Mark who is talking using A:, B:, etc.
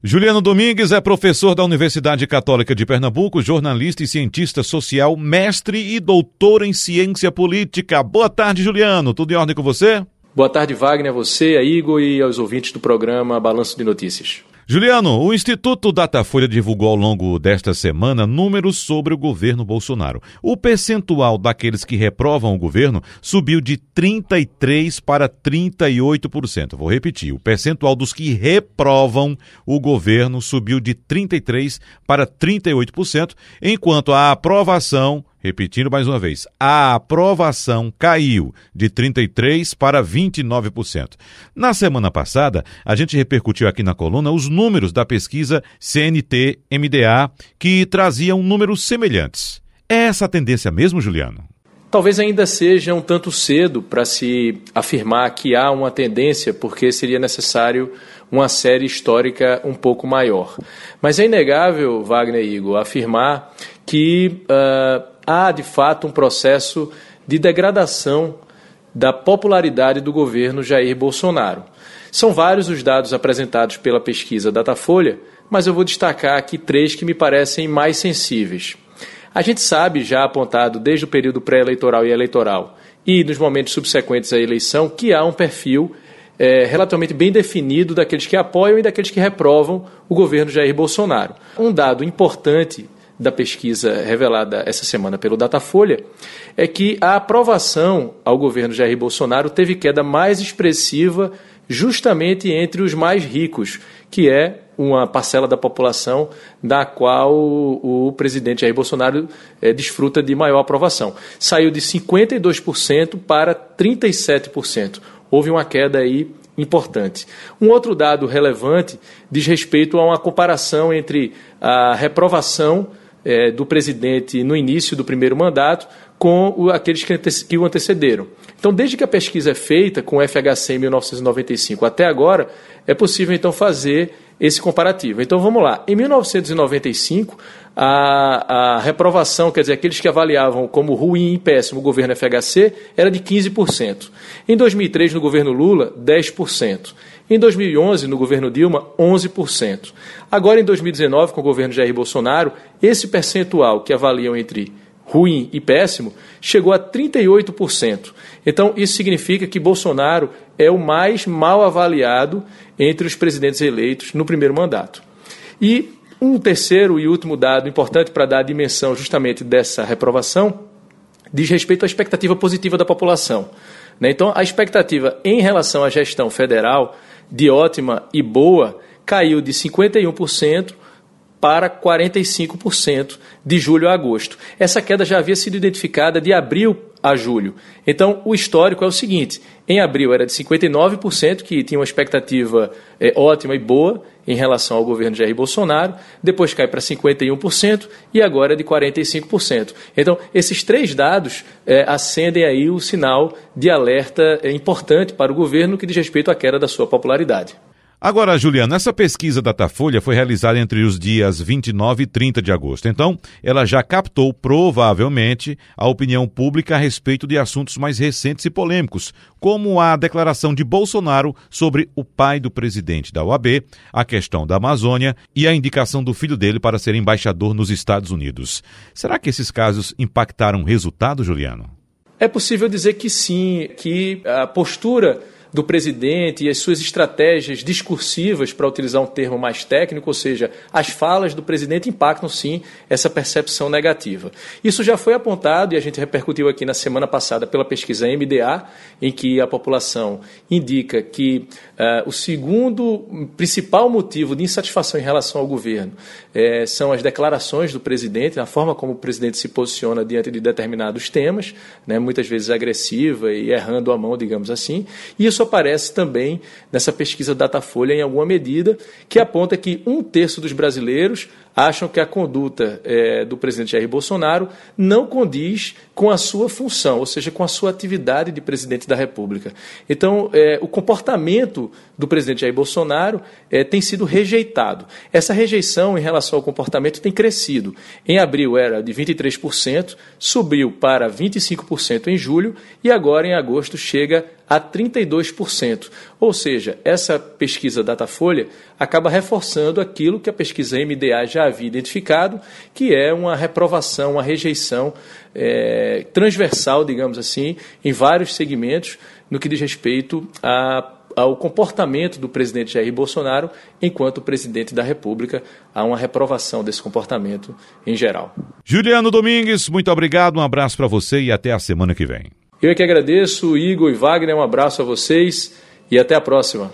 A: Juliano Domingues é professor da Universidade Católica de Pernambuco, jornalista e cientista social, mestre e doutor em ciência política. Boa tarde, Juliano. Tudo em ordem com você?
B: Boa tarde, Wagner, a você, a Igor e aos ouvintes do programa Balanço de Notícias.
A: Juliano, o Instituto Datafolha divulgou ao longo desta semana números sobre o governo Bolsonaro. O percentual daqueles que reprovam o governo subiu de 33% para 38%. Vou repetir: o percentual dos que reprovam o governo subiu de 33% para 38%, enquanto a aprovação Repetindo mais uma vez, a aprovação caiu de 33% para 29%. Na semana passada, a gente repercutiu aqui na coluna os números da pesquisa CNT-MDA, que traziam números semelhantes. É essa a tendência mesmo, Juliano?
B: Talvez ainda seja um tanto cedo para se afirmar que há uma tendência, porque seria necessário uma série histórica um pouco maior. Mas é inegável, Wagner e Igor, afirmar que uh, há de fato um processo de degradação da popularidade do governo Jair Bolsonaro. São vários os dados apresentados pela pesquisa Datafolha, mas eu vou destacar aqui três que me parecem mais sensíveis. A gente sabe, já apontado desde o período pré-eleitoral e eleitoral, e nos momentos subsequentes à eleição, que há um perfil é, relativamente bem definido daqueles que apoiam e daqueles que reprovam o governo Jair Bolsonaro. Um dado importante da pesquisa revelada essa semana pelo Datafolha é que a aprovação ao governo Jair Bolsonaro teve queda mais expressiva justamente entre os mais ricos, que é uma parcela da população da qual o, presidente Jair Bolsonaro é, desfruta de maior aprovação. Saiu de 52% para 37%. Houve uma queda aí importante. Um outro dado relevante diz respeito a uma comparação entre a reprovação é, do presidente no início do primeiro mandato com o, aqueles que, que o antecederam. Então, desde que a pesquisa é feita com o FHC em 1995 até agora, é possível então fazer esse comparativo. Então vamos lá. Em 1995, a, a reprovação, quer dizer, aqueles que avaliavam como ruim e péssimo o governo FHC, era de 15%. Em 2003, no governo Lula, 10%. Em 2011, no governo Dilma, 11%. Agora, em 2019, com o governo Jair Bolsonaro, esse percentual que avaliam entre ruim e péssimo chegou a 38%. Então, isso significa que Bolsonaro é o mais mal avaliado entre os presidentes eleitos no primeiro mandato. E um terceiro e último dado importante para dar a dimensão justamente dessa reprovação diz respeito à expectativa positiva da população. Né? Então, a expectativa em relação à gestão federal de ótima e boa caiu de 51% para 45% de julho a agosto. Essa queda já havia sido identificada de abril a julho. Então, o histórico é o seguinte: em abril era de 59%, que tinha uma expectativa é, ótima e boa em relação ao governo Jair Bolsonaro, depois cai para 51% e agora é de 45%. Então, esses três dados é, acendem aí o sinal de alerta é, importante para o governo que diz respeito à queda da sua popularidade.
A: Agora, Juliana, essa pesquisa Datafolha foi realizada entre os dias 29 e 30 de agosto. Então, ela já captou, provavelmente, a opinião pública a respeito de assuntos mais recentes e polêmicos, como a declaração de Bolsonaro sobre o pai do presidente da OAB, a questão da Amazônia e a indicação do filho dele para ser embaixador nos Estados Unidos. Será que esses casos impactaram o resultado, Juliano?
B: É possível dizer que sim, que a postura do presidente e as suas estratégias discursivas, para utilizar um termo mais técnico, ou seja, as falas do presidente impactam sim essa percepção negativa. Isso já foi apontado e a gente repercutiu aqui na semana passada pela pesquisa MDA, em que a população indica que uh, o segundo principal motivo de insatisfação em relação ao governo uh, são as declarações do presidente, a forma como o presidente se posiciona diante de determinados temas, né, muitas vezes agressiva e errando a mão, digamos assim. Isso isso aparece também nessa pesquisa Datafolha em alguma medida, que aponta que um terço dos brasileiros acham que a conduta é, do presidente Jair Bolsonaro não condiz com a sua função, ou seja, com a sua atividade de presidente da República. Então, é, o comportamento do presidente Jair Bolsonaro é, tem sido rejeitado. Essa rejeição em relação ao comportamento tem crescido. Em abril era de 23%, subiu para 25% em julho e agora em agosto chega a 32%. Ou seja, essa pesquisa Datafolha acaba reforçando aquilo que a pesquisa MDA já havia identificado, que é uma reprovação, uma rejeição é, transversal, digamos assim, em vários segmentos no que diz respeito a ao comportamento do presidente Jair Bolsonaro enquanto presidente da República. Há uma reprovação desse comportamento em geral.
A: Juliano Domingues, muito obrigado, um abraço para você e até a semana que vem.
B: Eu é que agradeço, Igor e Wagner, um abraço a vocês e até a próxima.